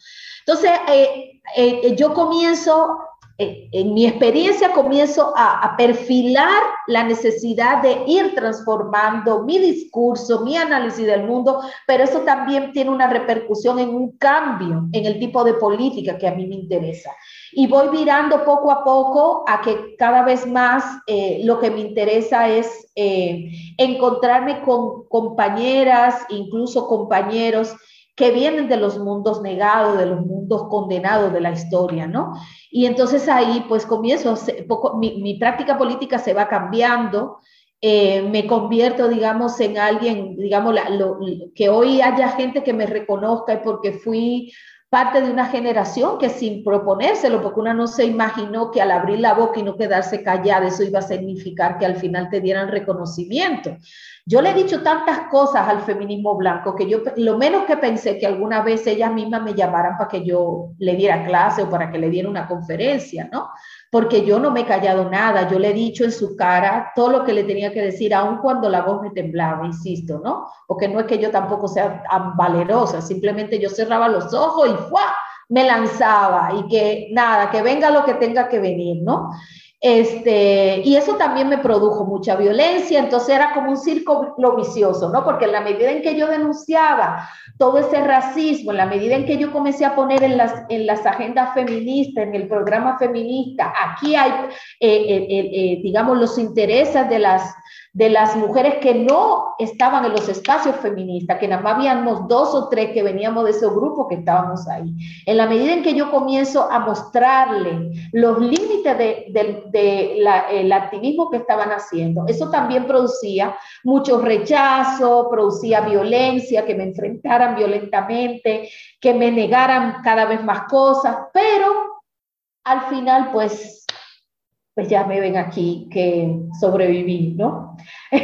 Entonces, eh, yo comienzo eh, en mi experiencia comienzo a, perfilar la necesidad de ir transformando mi discurso, mi análisis del mundo, pero eso también tiene una repercusión en un cambio en el tipo de política que a mí me interesa. Y voy virando poco a poco a que cada vez más eh, lo que me interesa es eh, encontrarme con compañeras, incluso compañeros que vienen de los mundos negados, de los mundos condenados de la historia, ¿no? Y entonces ahí pues comienzo, mi, práctica política se va cambiando, eh, me convierto, digamos, en alguien, digamos, que hoy haya gente que me reconozca porque fui parte de una generación que sin proponérselo, porque una no se imaginó que al abrir la boca y no quedarse callada, eso iba a significar que al final te dieran reconocimiento. Yo le he dicho tantas cosas al feminismo blanco que yo lo menos que pensé que alguna vez ellas mismas me llamaran para que yo le diera clase o para que le diera una conferencia, ¿no? Porque yo no me he callado nada, yo le he dicho en su cara todo lo que le tenía que decir, aun cuando la voz me temblaba, insisto, ¿no? Porque no es que yo tampoco sea tan valerosa, simplemente yo cerraba los ojos y me lanzaba y que nada, que venga lo que tenga que venir, ¿no? Este, y eso también me produjo mucha violencia, entonces era como un círculo vicioso, ¿no? Porque en la medida en que yo denunciaba todo ese racismo, en la medida en que yo comencé a poner en las, en las agendas feministas, en el programa feminista, aquí hay, eh, eh, eh, digamos, los intereses de las de las mujeres que no estaban en los espacios feministas, que nada más habíamos dos o tres que veníamos de ese grupo que estábamos ahí. En la medida en que yo comienzo a mostrarle los límites del de, activismo que estaban haciendo, eso también producía mucho rechazo, producía violencia, que me enfrentaran violentamente, que me negaran cada vez más cosas, pero al final pues pues ya me ven aquí que sobreviví, ¿no?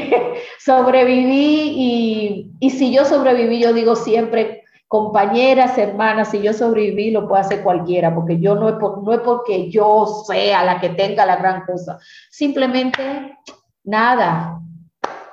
sobreviví y, y, si yo sobreviví, yo digo siempre, compañeras, hermanas, si yo sobreviví, lo puede hacer cualquiera, porque yo no es, no es porque yo sea la que tenga la gran cosa, simplemente nada.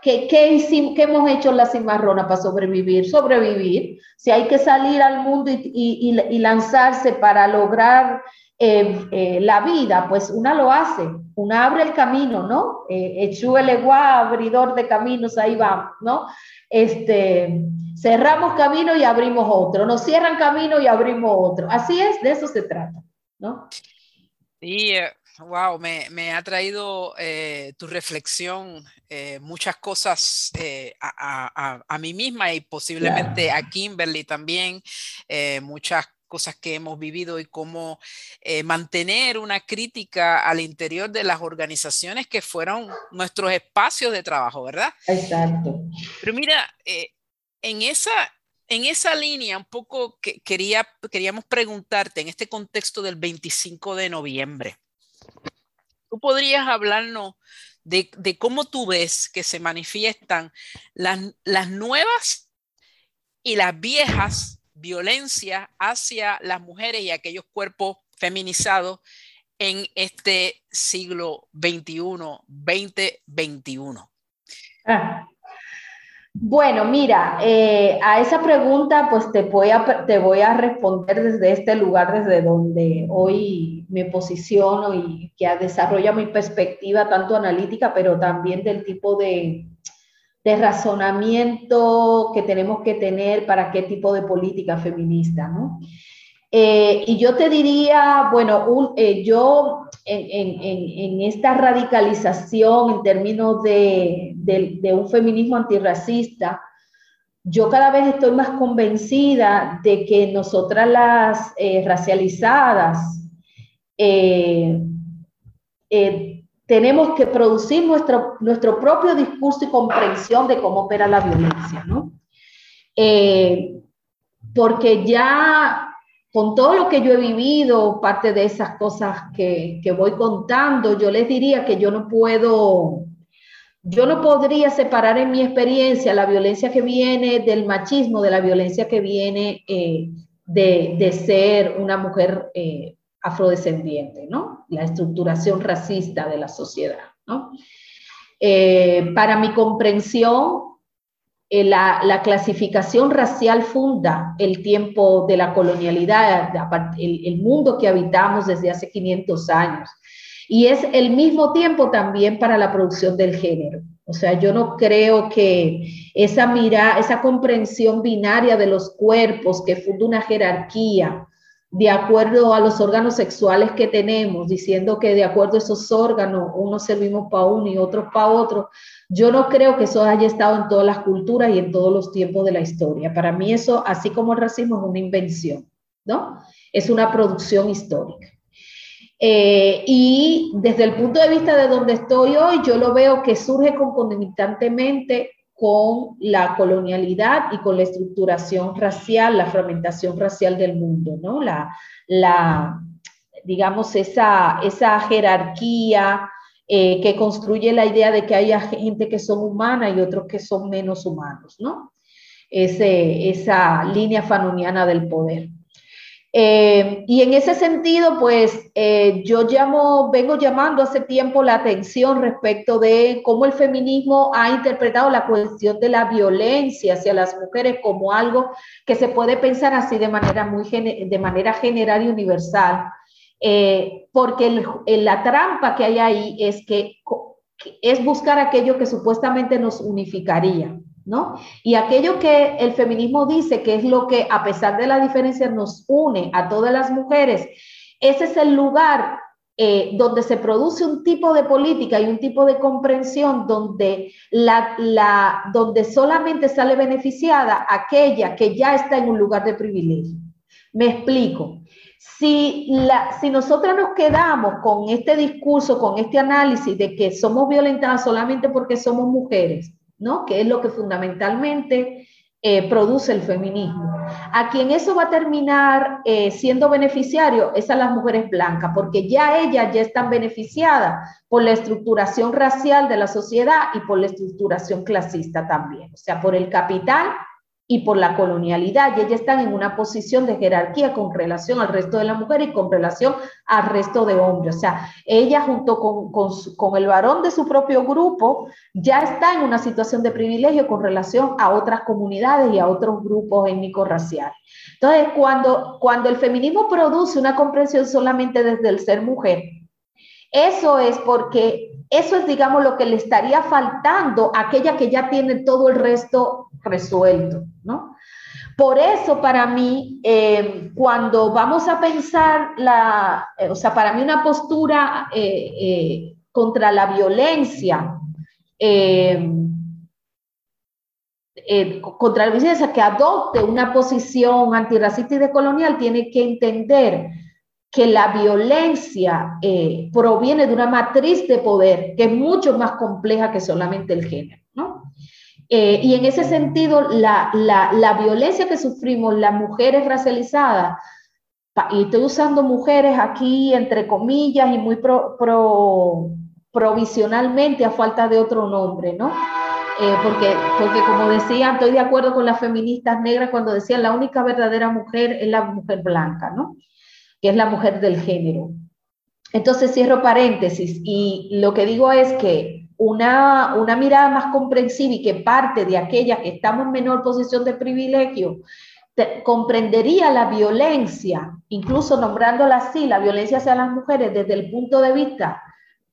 ¿Qué, qué, qué hemos hecho la cimarrona para sobrevivir? Sobrevivir. Si hay que salir al mundo y, y, y lanzarse para lograr eh, eh, la vida, pues una lo hace, una abre el camino, ¿no? Eh, el abridor de caminos, ahí va, ¿no? Este, cerramos camino y abrimos otro, nos cierran camino y abrimos otro. Así es, de eso se trata, ¿no? Sí, wow, me, ha traído tu reflexión muchas cosas a, a, mí misma y posiblemente a Kimberly también, muchas cosas que hemos vivido y cómo eh, mantener una crítica al interior de las organizaciones que fueron nuestros espacios de trabajo, ¿verdad? Exacto. Pero mira, eh, en, esa, en esa línea un poco que quería, queríamos preguntarte en este contexto del 25 de noviembre, ¿tú podrías hablarnos de, de cómo tú ves que se manifiestan las, las nuevas y las viejas violencia hacia las mujeres y aquellos cuerpos feminizados en este siglo XXI, 2021? Ah. Bueno, mira, eh, a esa pregunta pues te voy, a, te voy a responder desde este lugar, desde donde hoy me posiciono y que desarrolla mi perspectiva tanto analítica, pero también del tipo de, razonamiento que tenemos que tener para qué tipo de política feminista, ¿no? Eh, y yo te diría, bueno, eh, yo en, esta radicalización en términos de, un feminismo antirracista, yo cada vez estoy más convencida de que nosotras las eh, racializadas tenemos que producir nuestro, nuestro propio discurso y comprensión de cómo opera la violencia, ¿no? Eh, porque ya con todo lo que yo he vivido, parte de esas cosas que, que, voy contando, yo les diría que yo no puedo, yo no podría separar en mi experiencia la violencia que viene del machismo, de la violencia que viene eh, de, de, ser una mujer eh, afrodescendiente, ¿no? La estructuración racista de la sociedad, ¿no? Eh, para mi comprensión, eh, la, clasificación racial funda el tiempo de la colonialidad, el, el, mundo que habitamos desde hace 500 años. Y es el mismo tiempo también para la producción del género. O sea, yo no creo que esa mira, esa comprensión binaria de los cuerpos que funda una jerarquía, de acuerdo a los órganos sexuales que tenemos, diciendo que de acuerdo a esos órganos, unos servimos para uno y otros para otro. Yo no creo que eso haya estado en todas las culturas y en todos los tiempos de la historia. Para mí eso, así como el racismo, es una invención, ¿no? Es una producción histórica. Eh, y desde el punto de vista de donde estoy hoy, yo lo veo que surge concomitantemente con la colonialidad y con la estructuración racial, la fragmentación racial del mundo, ¿no? La, la digamos, esa, esa jerarquía eh, que construye la idea de que haya gente que son humanas y otros que son menos humanos, ¿no? Ese, esa línea fanoniana del poder. Eh, y en ese sentido, pues eh, yo llamo, vengo llamando hace tiempo la atención respecto de cómo el feminismo ha interpretado la cuestión de la violencia hacia las mujeres como algo que se puede pensar así de manera muy de manera general y universal, eh, porque la trampa que hay ahí es que es buscar aquello que supuestamente nos unificaría. Y aquello que el feminismo dice que es lo que a pesar de la diferencia nos une a todas las mujeres, ese es el lugar eh, donde se produce un tipo de política y un tipo de comprensión donde, la, donde solamente sale beneficiada aquella que ya está en un lugar de privilegio. Me explico. Si, la, si nosotras nos quedamos con este discurso, con este análisis de que somos violentadas solamente porque somos mujeres, ¿no? Que es lo que fundamentalmente eh, produce el feminismo. A quien eso va a terminar eh, siendo beneficiario es a las mujeres blancas, porque ya ellas ya están beneficiadas por la estructuración racial de la sociedad y por la estructuración clasista también, o sea, por el capital y por la colonialidad, y ellas están en una posición de jerarquía con relación al resto de las mujeres y con relación al resto de hombres. O sea, ella junto con, con, el varón de su propio grupo ya está en una situación de privilegio con relación a otras comunidades y a otros grupos étnico-raciales. Entonces, cuando, cuando el feminismo produce una comprensión solamente desde el ser mujer, eso es porque eso es, digamos, lo que le estaría faltando a aquella que ya tiene todo el resto resuelto, ¿no? Por eso para mí, eh, cuando vamos a pensar la, eh, o sea, para mí una postura eh, contra la violencia, contra la violencia que adopte una posición antirracista y decolonial, tiene que entender que la violencia proviene de una matriz de poder que es mucho más compleja que solamente el género. Eh, y en ese sentido, la, la, violencia que sufrimos las mujeres racializadas, y estoy usando mujeres aquí entre comillas y muy pro, provisionalmente a falta de otro nombre, ¿no? Eh, porque, porque como decía, estoy de acuerdo con las feministas negras cuando decían la única verdadera mujer es la mujer blanca, ¿no? Que es la mujer del género. Entonces cierro paréntesis y lo que digo es que una, una mirada más comprensiva y que parte de aquella que estamos en menor posición de privilegio, comprendería la violencia, incluso nombrándola así, la violencia hacia las mujeres desde el punto de vista,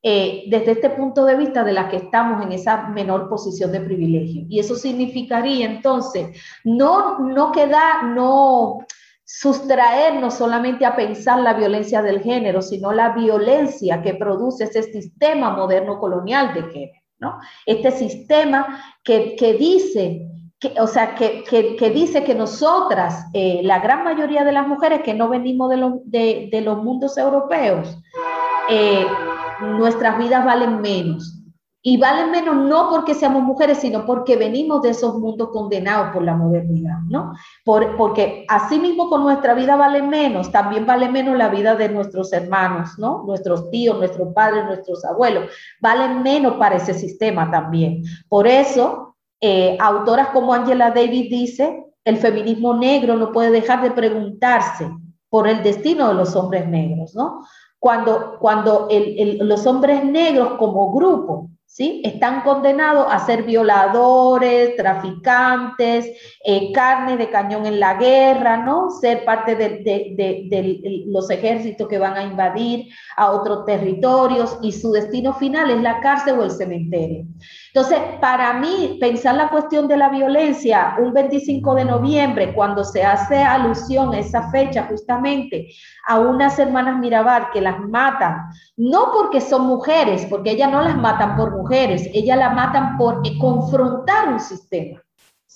eh, desde este punto de vista de la que estamos en esa menor posición de privilegio. Y eso significaría entonces no, no quedar, no, sustraernos solamente a pensar la violencia del género, sino la violencia que produce ese sistema moderno colonial de género, ¿no? Este sistema que, que dice, que, o sea, que, que, dice que nosotras, eh, la gran mayoría de las mujeres que no venimos de, de, de los mundos europeos, eh, nuestras vidas valen menos, y valen menos no porque seamos mujeres, sino porque venimos de esos mundos condenados por la modernidad, ¿no? Por, porque así mismo con nuestra vida vale menos, también vale menos la vida de nuestros hermanos, ¿no? Nuestros tíos, nuestros padres, nuestros abuelos, valen menos para ese sistema también. Por eso, eh, autoras como Angela Davis dice, el feminismo negro no puede dejar de preguntarse por el destino de los hombres negros, ¿no? Cuando, cuando los hombres negros como grupo Están condenados a ser violadores, traficantes, eh, carne de cañón en la guerra, ¿no? Ser parte de, los ejércitos que van a invadir a otros territorios y su destino final es la cárcel o el cementerio. Entonces, para mí, pensar la cuestión de la violencia un 25 de noviembre, cuando se hace alusión a esa fecha justamente a unas hermanas Mirabal que las matan, no porque son mujeres, porque ellas no las matan por mujeres, ellas las matan por confrontar un sistema.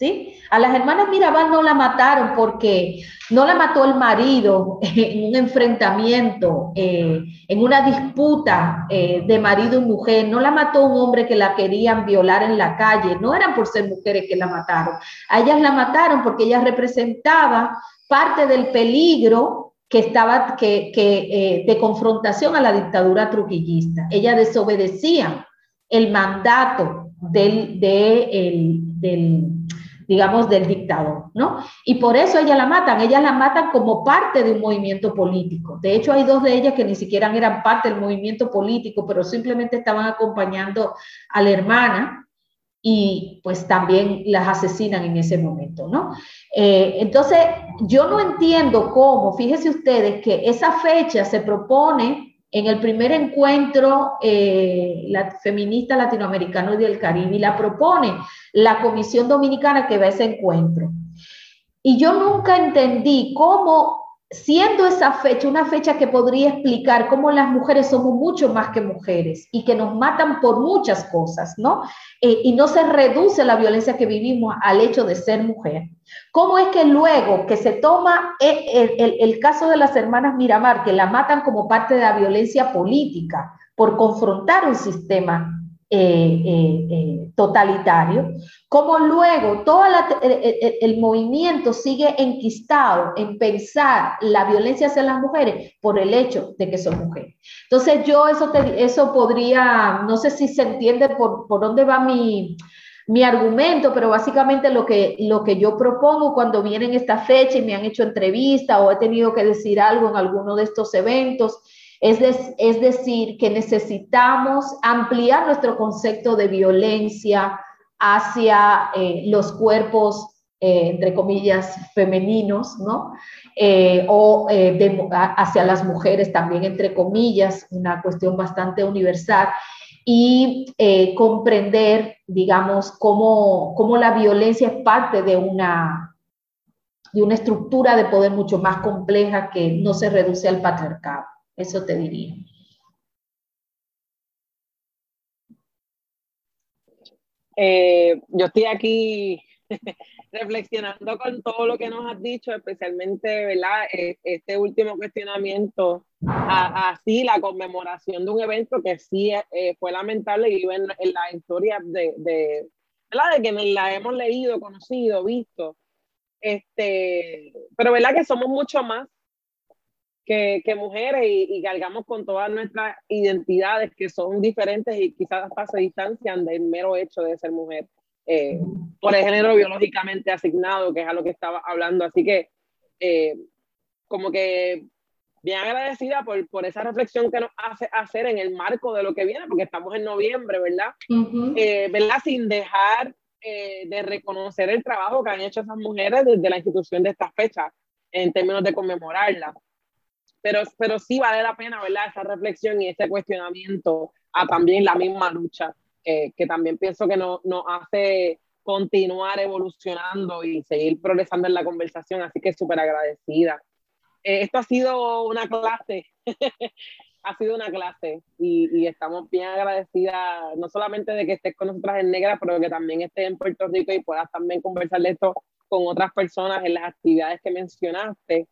¿sí? A las hermanas Mirabal no la mataron porque no la mató el marido en un enfrentamiento, eh, en una disputa eh, de marido y mujer, no la mató un hombre que la querían violar en la calle, no eran por ser mujeres que la mataron, a ellas la mataron porque ella representaba parte del peligro que estaba que, eh, de confrontación a la dictadura trujillista. Ella desobedecía el mandato del, del, digamos, del dictador, ¿no? Y por eso ella la matan, ellas la matan como parte de un movimiento político. De hecho, hay dos de ellas que ni siquiera eran parte del movimiento político, pero simplemente estaban acompañando a la hermana y pues también las asesinan en ese momento, ¿no? Eh, entonces, yo no entiendo cómo, fíjense ustedes que esa fecha se propone en el primer encuentro eh, la, feminista latinoamericano y del Caribe la propone la Comisión Dominicana que va a ese encuentro. Y yo nunca entendí cómo, siendo esa fecha una fecha que podría explicar cómo las mujeres somos mucho más que mujeres y que nos matan por muchas cosas, ¿no? Eh, y no se reduce la violencia que vivimos al hecho de ser mujer. ¿Cómo es que luego que se toma eh, el, caso de las hermanas Miramar, que la matan como parte de la violencia política por confrontar un sistema eh, eh, totalitario, como luego todo el, movimiento sigue enquistado en pensar la violencia hacia las mujeres por el hecho de que son mujeres. Entonces yo eso, eso podría, no sé si se entiende por, por dónde va mi, mi argumento, pero básicamente lo que, lo que yo propongo cuando vienen esta fecha y me han hecho entrevista o he tenido que decir algo en alguno de estos eventos, es, es decir, que necesitamos ampliar nuestro concepto de violencia hacia eh, los cuerpos, eh, entre comillas, femeninos, ¿no? Eh, o hacia las mujeres también, entre comillas, una cuestión bastante universal y comprender, digamos, cómo, cómo, la violencia es parte de una, de una estructura de poder mucho más compleja que no se reduce al patriarcado. Eso te diría. Eh, yo estoy aquí reflexionando con todo lo que nos has dicho, especialmente, ¿verdad? E, este último cuestionamiento, así la conmemoración de un evento que sí eh, fue lamentable y vive en, la historia de, de, ¿verdad? De quienes la hemos leído, conocido, visto. Este, pero, ¿verdad? Que somos mucho más que, que, mujeres y, y, cargamos con todas nuestras identidades que son diferentes y quizás hasta se distancian del mero hecho de ser mujer. Eh, por el género biológicamente asignado, que es a lo que estaba hablando. Así que, eh, como que bien agradecida por, por, esa reflexión que nos hace hacer en el marco de lo que viene, porque estamos en noviembre, ¿verdad? Eh, ¿Verdad? Sin dejar de reconocer el trabajo que han hecho esas mujeres desde la institución de esta fecha, en términos de conmemorarla. Pero, pero sí vale la pena, ¿verdad? Esa reflexión y ese cuestionamiento a también la misma lucha que también pienso que nos no hace continuar evolucionando y seguir progresando en la conversación, así que súper agradecida. Eh, esto ha sido una clase, ha sido una clase y, y, estamos bien agradecidas, no solamente de que estés con nosotras en Negra, pero que también estés en Puerto Rico y puedas también conversar de esto con otras personas en las actividades que mencionaste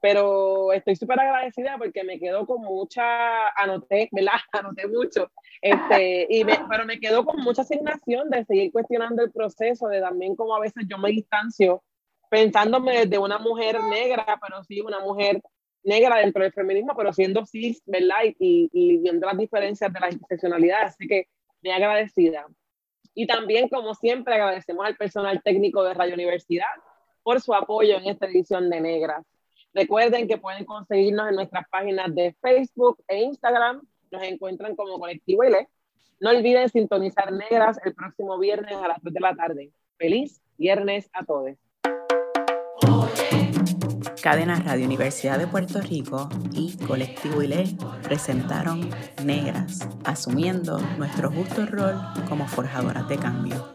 pero estoy súper agradecida porque me quedo con mucha, anoté, ¿verdad? Anoté mucho, este, y pero me quedo con mucha asignación de seguir cuestionando el proceso, de también como a veces yo me distancio pensándome desde una mujer negra, pero sí una mujer negra dentro del feminismo, pero siendo cis, ¿verdad? Y, y, viendo las diferencias de las interseccionalidades, así que me agradecida. Y también, como siempre, agradecemos al personal técnico de Radio Universidad por su apoyo en esta edición de Negras. Recuerden que pueden conseguirnos en nuestras páginas de Facebook e Instagram. Nos encuentran como Colectivo ILE. No olviden sintonizar Negras el próximo viernes a las 3 de la tarde. Feliz viernes a todos. Cadena Radio Universidad de Puerto Rico y Colectivo ILE presentaron Negras, asumiendo nuestro justo rol como forjadoras de cambio.